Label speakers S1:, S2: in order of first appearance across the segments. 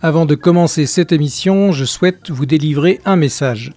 S1: Avant de commencer cette émission, je souhaite vous délivrer un message.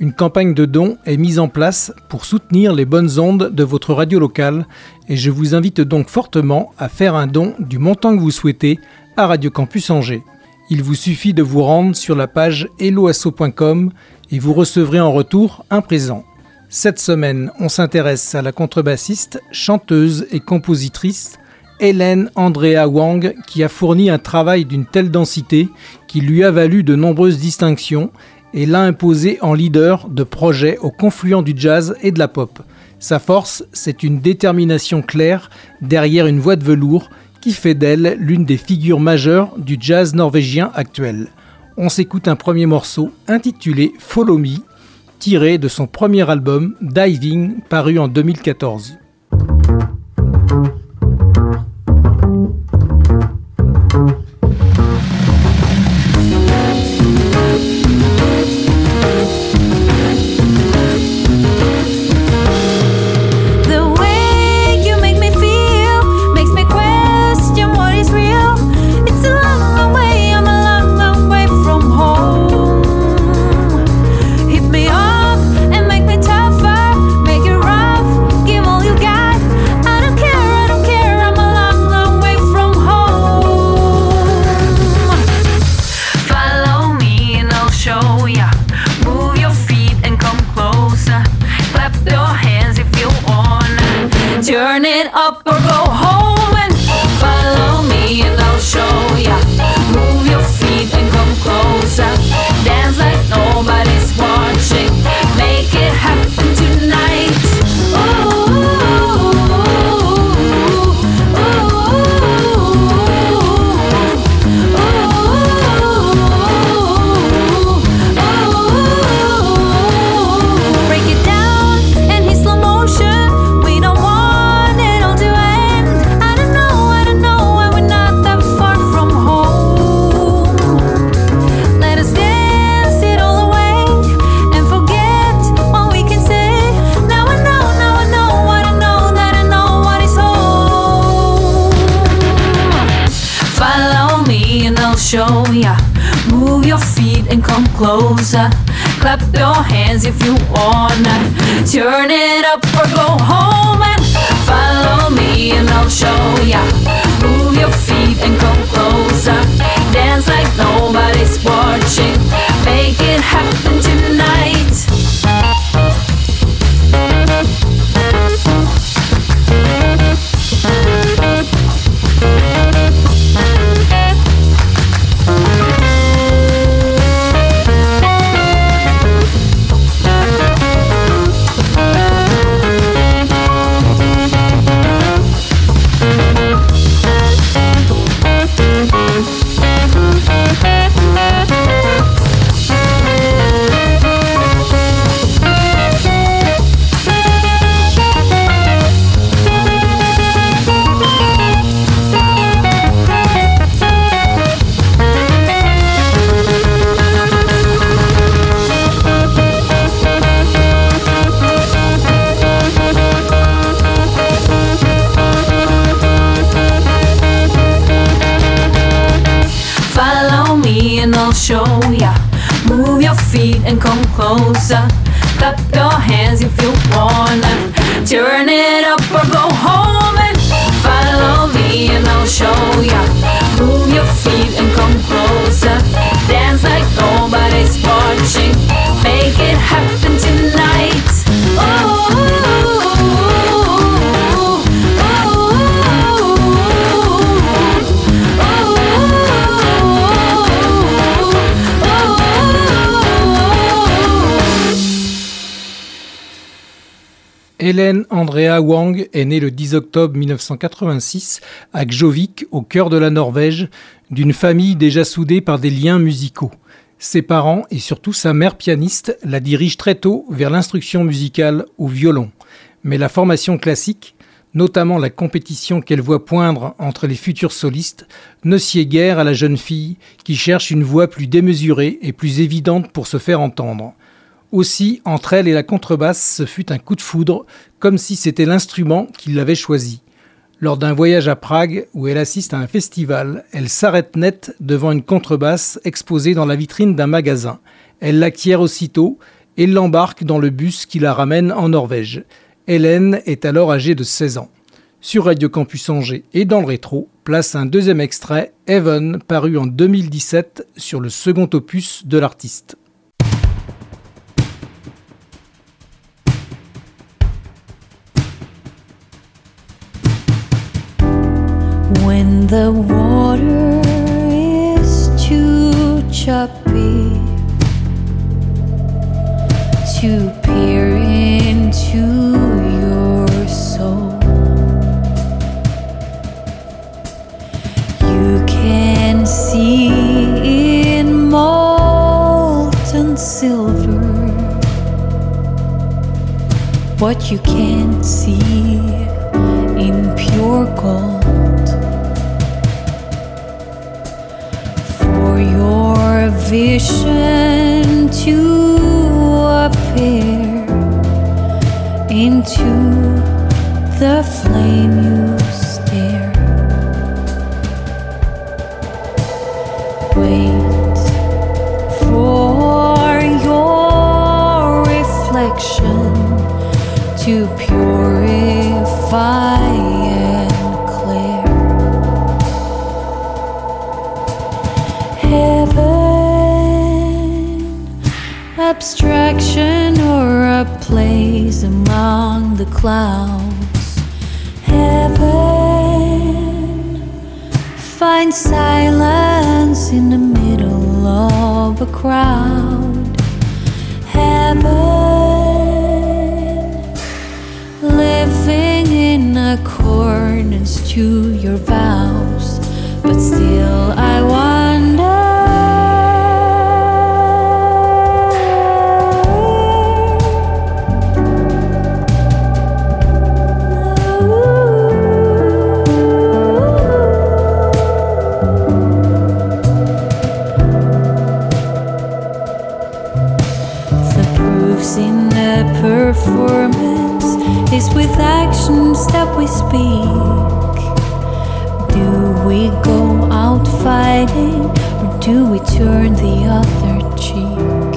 S1: Une campagne de dons est mise en place pour soutenir les bonnes ondes de votre radio locale et je vous invite donc fortement à faire un don du montant que vous souhaitez à Radio Campus Angers. Il vous suffit de vous rendre sur la page helloasso.com et vous recevrez en retour un présent. Cette semaine, on s'intéresse à la contrebassiste, chanteuse et compositrice Hélène Andrea Wang qui a fourni un travail d'une telle densité qui lui a valu de nombreuses distinctions et l'a imposé en leader de projets au confluent du jazz et de la pop. Sa force, c'est une détermination claire derrière une voix de velours qui fait d'elle l'une des figures majeures du jazz norvégien actuel. On s'écoute un premier morceau intitulé Follow Me, tiré de son premier album Diving paru en 2014.
S2: up closer. Clap your hands if you wanna. Turn it up or go home and follow me and I'll show ya. Move your feet and come closer. Dance like nobody's watching. Make it happen tonight. Closer. Move your feet and come closer. Clap your hands if you wanna. Turn it up or go home and follow me and I'll show ya. Move your feet and come closer. Dance like nobody's watching. Make it happen tonight.
S1: Hélène Andrea Wang est née le 10 octobre 1986 à Gjovik, au cœur de la Norvège, d'une famille déjà soudée par des liens musicaux. Ses parents et surtout sa mère pianiste la dirigent très tôt vers l'instruction musicale au violon. Mais la formation classique, notamment la compétition qu'elle voit poindre entre les futurs solistes, ne sied guère à la jeune fille qui cherche une voix plus démesurée et plus évidente pour se faire entendre. Aussi, entre elle et la contrebasse, ce fut un coup de foudre, comme si c'était l'instrument qui l'avait choisi. Lors d'un voyage à Prague où elle assiste à un festival, elle s'arrête net devant une contrebasse exposée dans la vitrine d'un magasin. Elle l'acquiert aussitôt et l'embarque dans le bus qui la ramène en Norvège. Hélène est alors âgée de 16 ans. Sur Radio Campus Angers et dans le rétro, place un deuxième extrait, Heaven, paru en 2017 sur le second opus de l'artiste.
S2: The water is too choppy to peer into your soul, you can see in molten silver what you can't see in pure gold. Vision to appear into the flame you stare. Wait for your reflection to purify abstraction or a place among the clouds. Heaven, find silence in the middle of a crowd. Heaven, living in accordance to your vows, but still I The we speak. Do we go out fighting or do we turn the other cheek?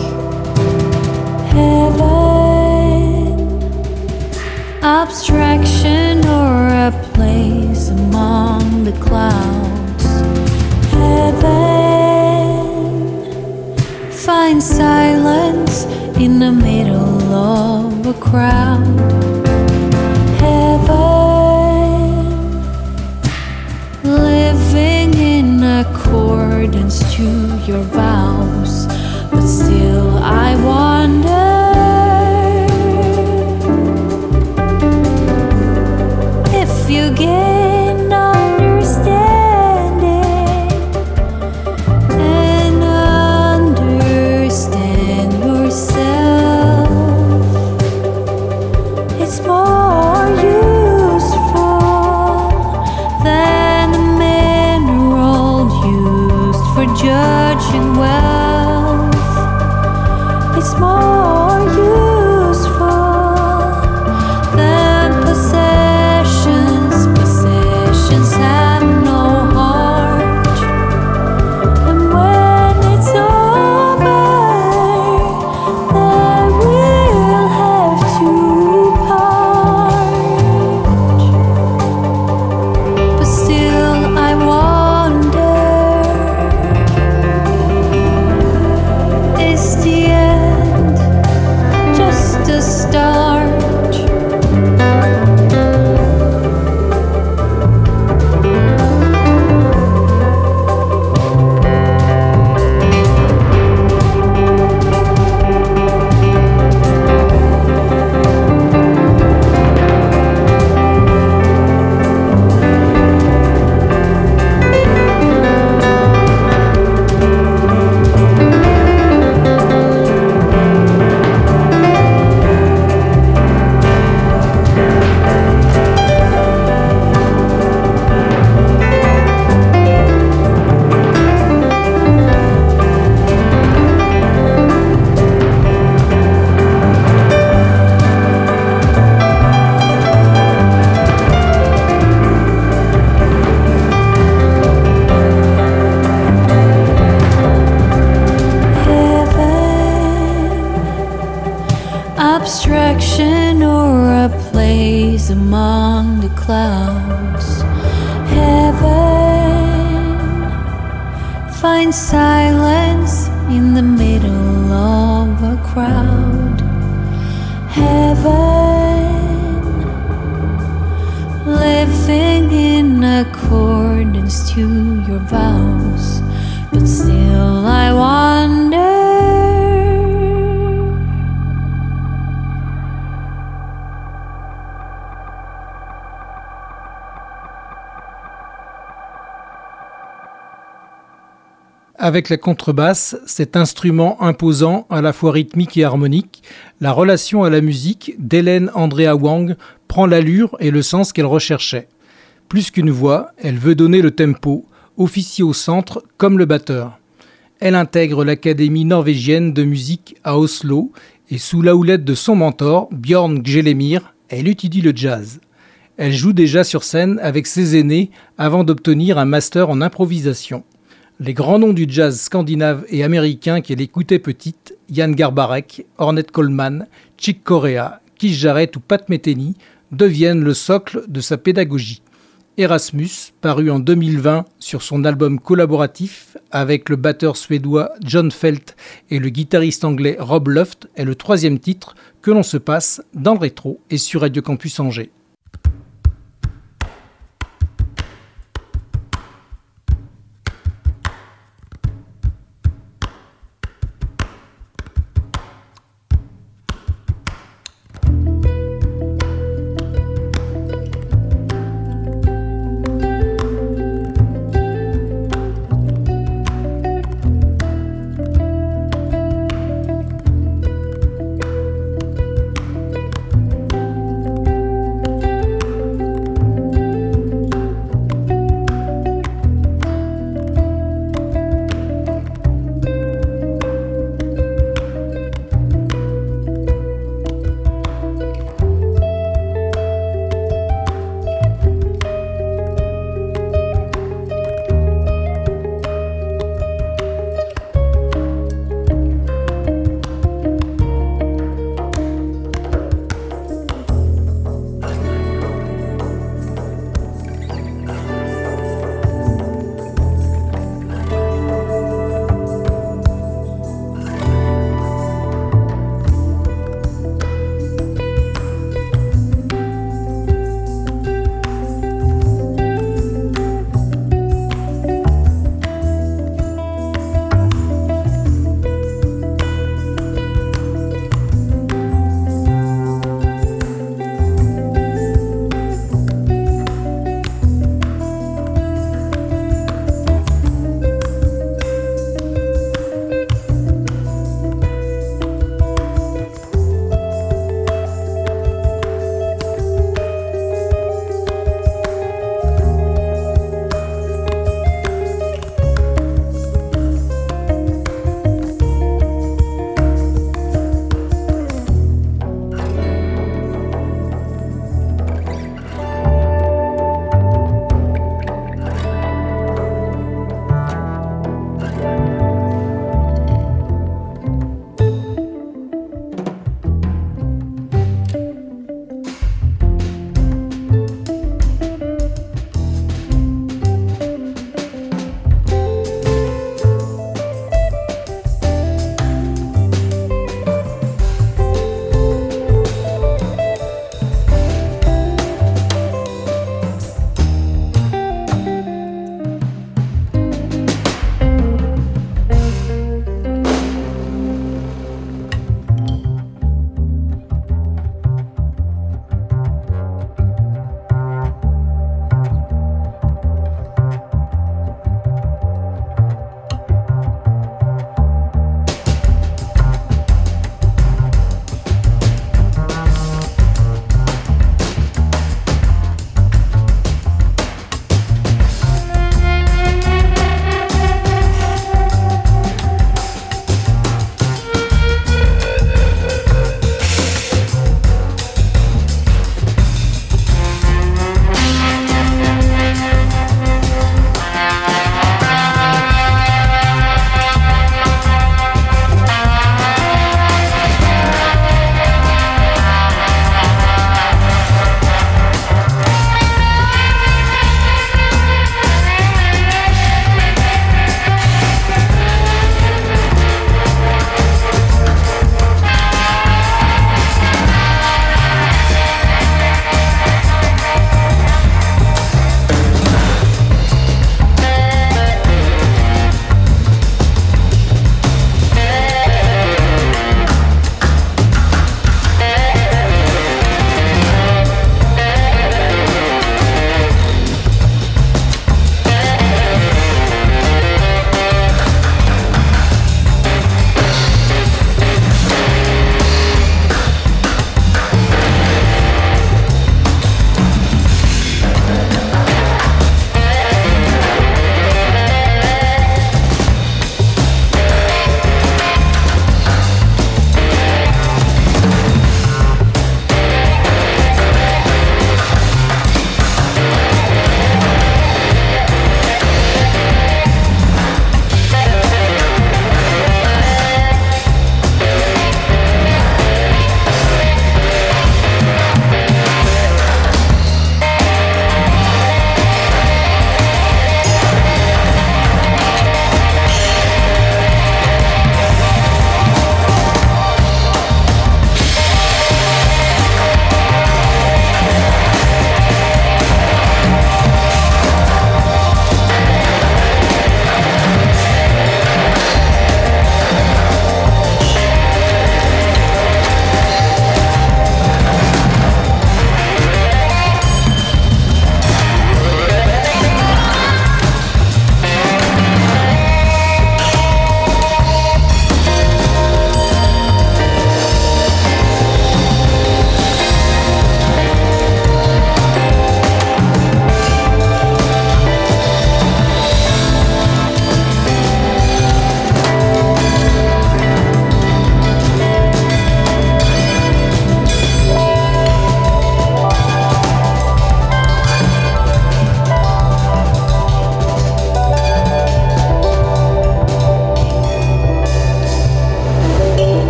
S2: Heaven, abstraction or a place among the clouds. Heaven find silence in the middle of a crowd. Accordance to your vows, but still I wonder. If you gain
S1: Avec la contrebasse, cet instrument imposant, à la fois rythmique et harmonique, la relation à la musique d'Hélène Andrea Wang prend l'allure et le sens qu'elle recherchait. Plus qu'une voix, elle veut donner le tempo, officier au centre comme le batteur. Elle intègre l'Académie norvégienne de musique à Oslo et sous la houlette de son mentor, Björn Gjelemir, elle étudie le jazz. Elle joue déjà sur scène avec ses aînés avant d'obtenir un master en improvisation. Les grands noms du jazz scandinave et américain qu'elle écoutait petite, Jan Garbarek, Ornette Coleman, Chick Corea, Keith Jarrett ou Pat Metheny, deviennent le socle de sa pédagogie. Erasmus, paru en 2020 sur son album collaboratif avec le batteur suédois John Felt et le guitariste anglais Rob Luft, est le troisième titre que l'on se passe dans le rétro et sur Radio Campus Angers.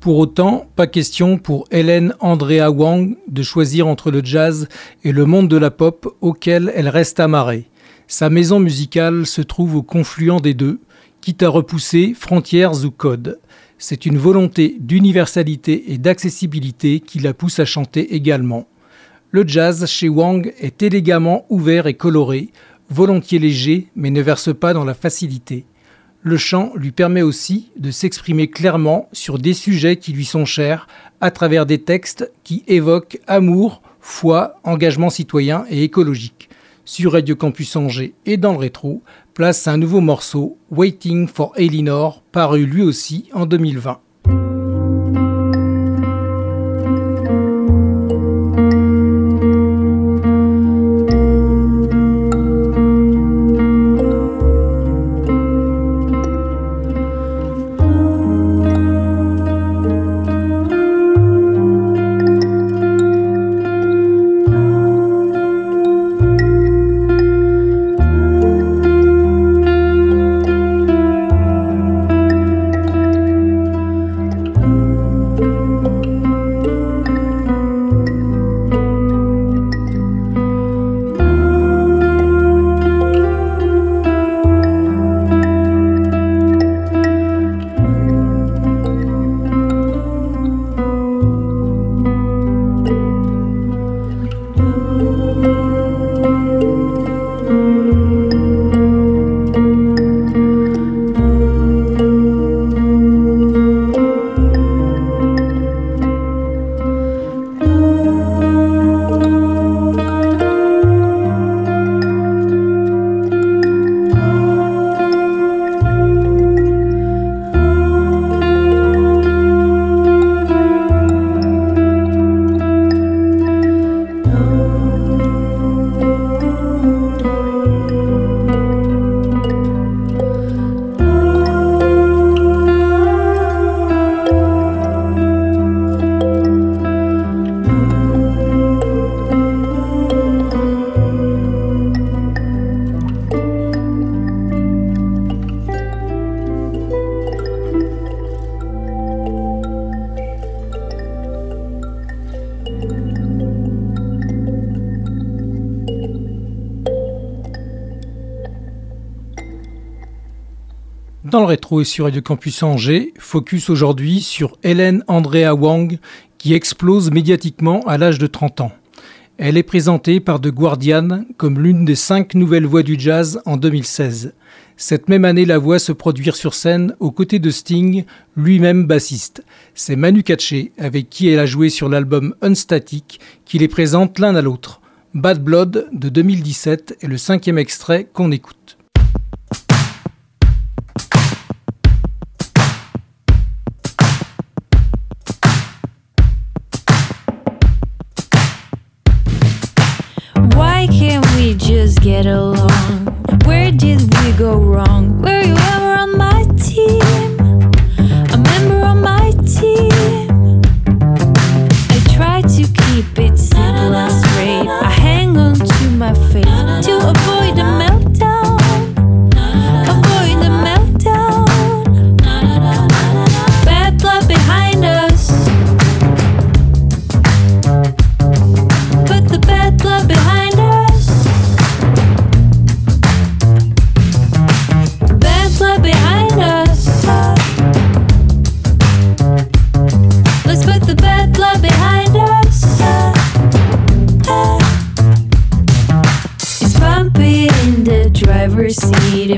S1: Pour autant, pas question pour Hélène Andrea Wang de choisir entre le jazz et le monde de la pop auquel elle reste amarrée. Sa maison musicale se trouve au confluent des deux, quitte à repousser frontières ou codes. C'est une volonté d'universalité et d'accessibilité qui la pousse à chanter également. Le jazz chez Wang est élégamment ouvert et coloré, volontiers léger mais ne verse pas dans la facilité le chant lui permet aussi de s'exprimer clairement sur des sujets qui lui sont chers à travers des textes qui évoquent amour, foi, engagement citoyen et écologique. Sur Radio Campus Angers et dans le rétro, place un nouveau morceau, Waiting for Elinor, paru lui aussi en 2020. Rétro et sur Radio Campus Angers, focus aujourd'hui sur Hélène Andrea Wang qui explose médiatiquement à l'âge de 30 ans. Elle est présentée par The Guardian comme l'une des cinq nouvelles voix du jazz en 2016. Cette même année, la voix se produire sur scène aux côtés de Sting, lui-même bassiste. C'est Manu Katché, avec qui elle a joué sur l'album Unstatic, qui les présente l'un à l'autre. Bad Blood de 2017 est le cinquième extrait qu'on écoute.
S2: Get along. Where did we go wrong? Were you ever on my team? A member on my team? I try to keep it simple and straight. I hang on to my faith to avoid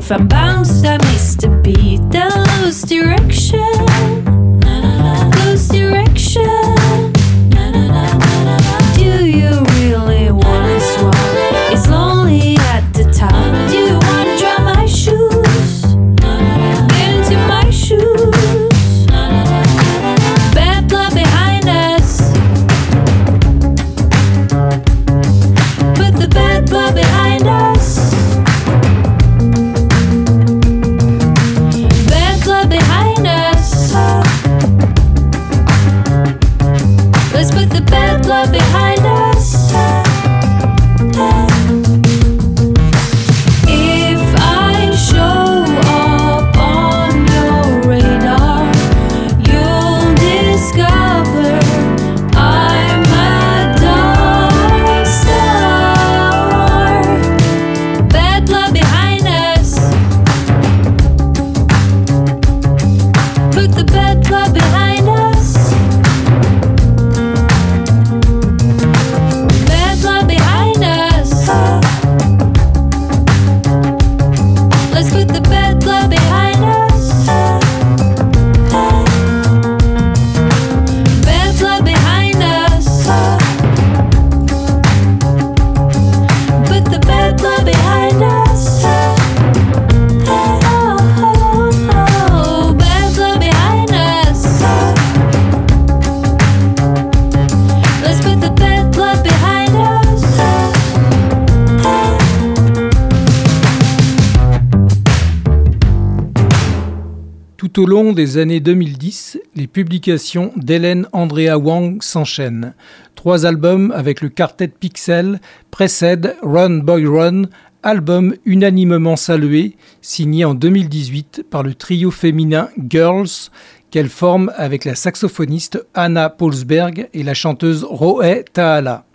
S2: Bounced,
S1: Tout au long des années 2010, les publications d'Hélène Andrea Wang s'enchaînent. Trois albums avec le quartet Pixel précèdent Run Boy Run, album unanimement salué, signé en 2018 par le trio féminin Girls, qu'elle forme avec la saxophoniste Anna Paulsberg et la chanteuse Roe Taala.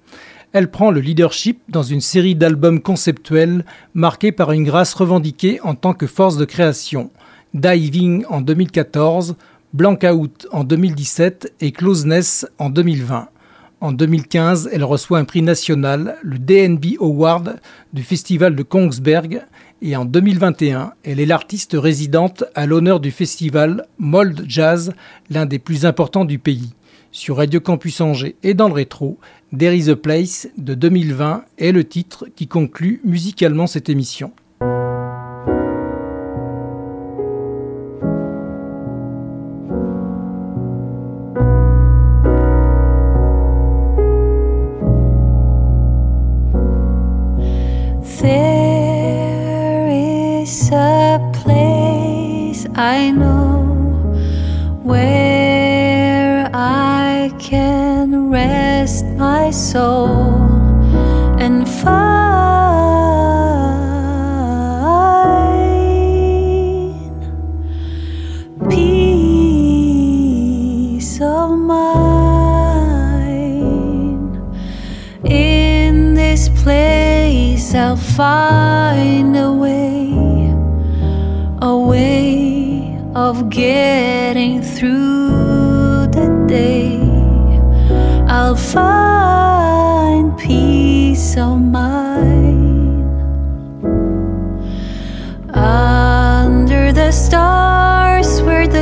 S1: Elle prend le leadership dans une série d'albums conceptuels marqués par une grâce revendiquée en tant que force de création. Diving en 2014, Blankout en 2017 et Closeness en 2020. En 2015, elle reçoit un prix national, le DNB Award du Festival de Kongsberg, et en 2021, elle est l'artiste résidente à l'honneur du festival Mold Jazz, l'un des plus importants du pays. Sur Radio Campus Angers et dans le rétro, There is a Place de 2020 est le titre qui conclut musicalement cette émission.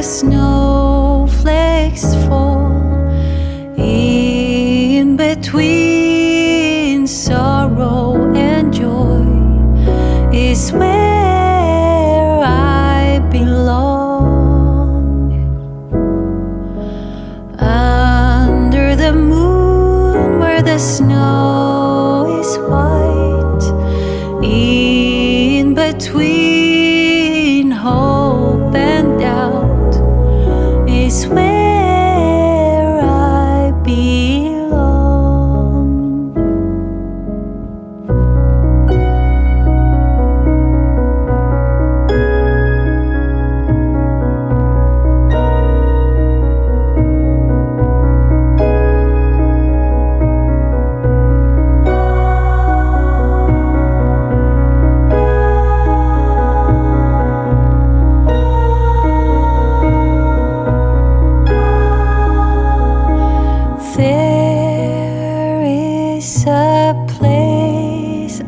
S2: Snowflakes fall.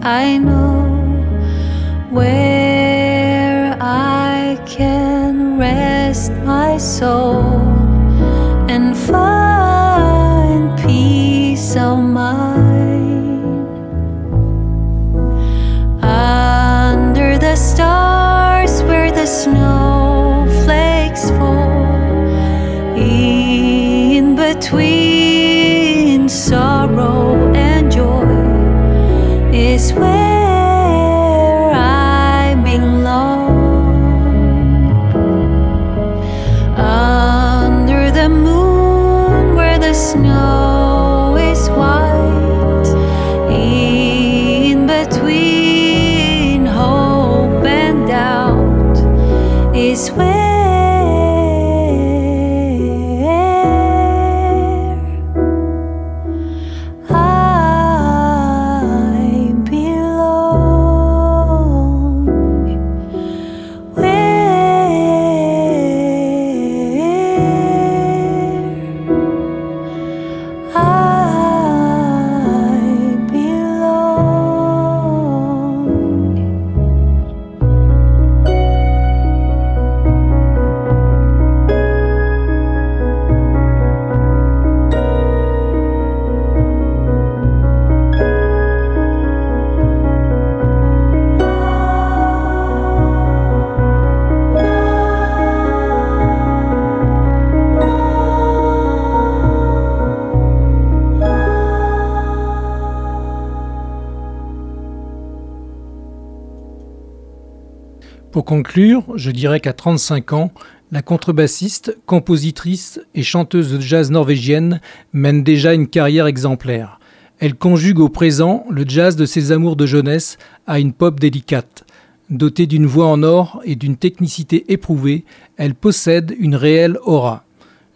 S2: I know where I can rest my soul
S1: conclure, je dirais qu'à 35 ans, la contrebassiste, compositrice et chanteuse de jazz norvégienne mène déjà une carrière exemplaire. Elle conjugue au présent le jazz de ses amours de jeunesse à une pop délicate. Dotée d'une voix en or et d'une technicité éprouvée, elle possède une réelle aura.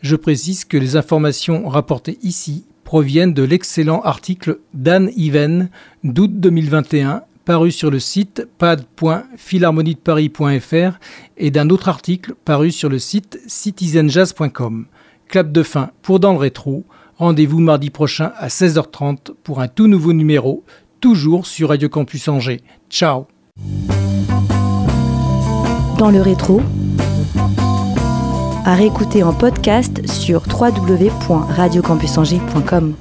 S1: Je précise que les informations rapportées ici proviennent de l'excellent article d'Anne Even d'août 2021 paru sur le site pad.philharmoniedeparis.fr et d'un autre article paru sur le site citizenjazz.com. Clap de fin pour Dans le rétro. Rendez-vous mardi prochain à 16h30 pour un tout nouveau numéro, toujours sur Radio Campus Angers. Ciao
S3: Dans le rétro, à réécouter en podcast sur www.radiocampusangers.com.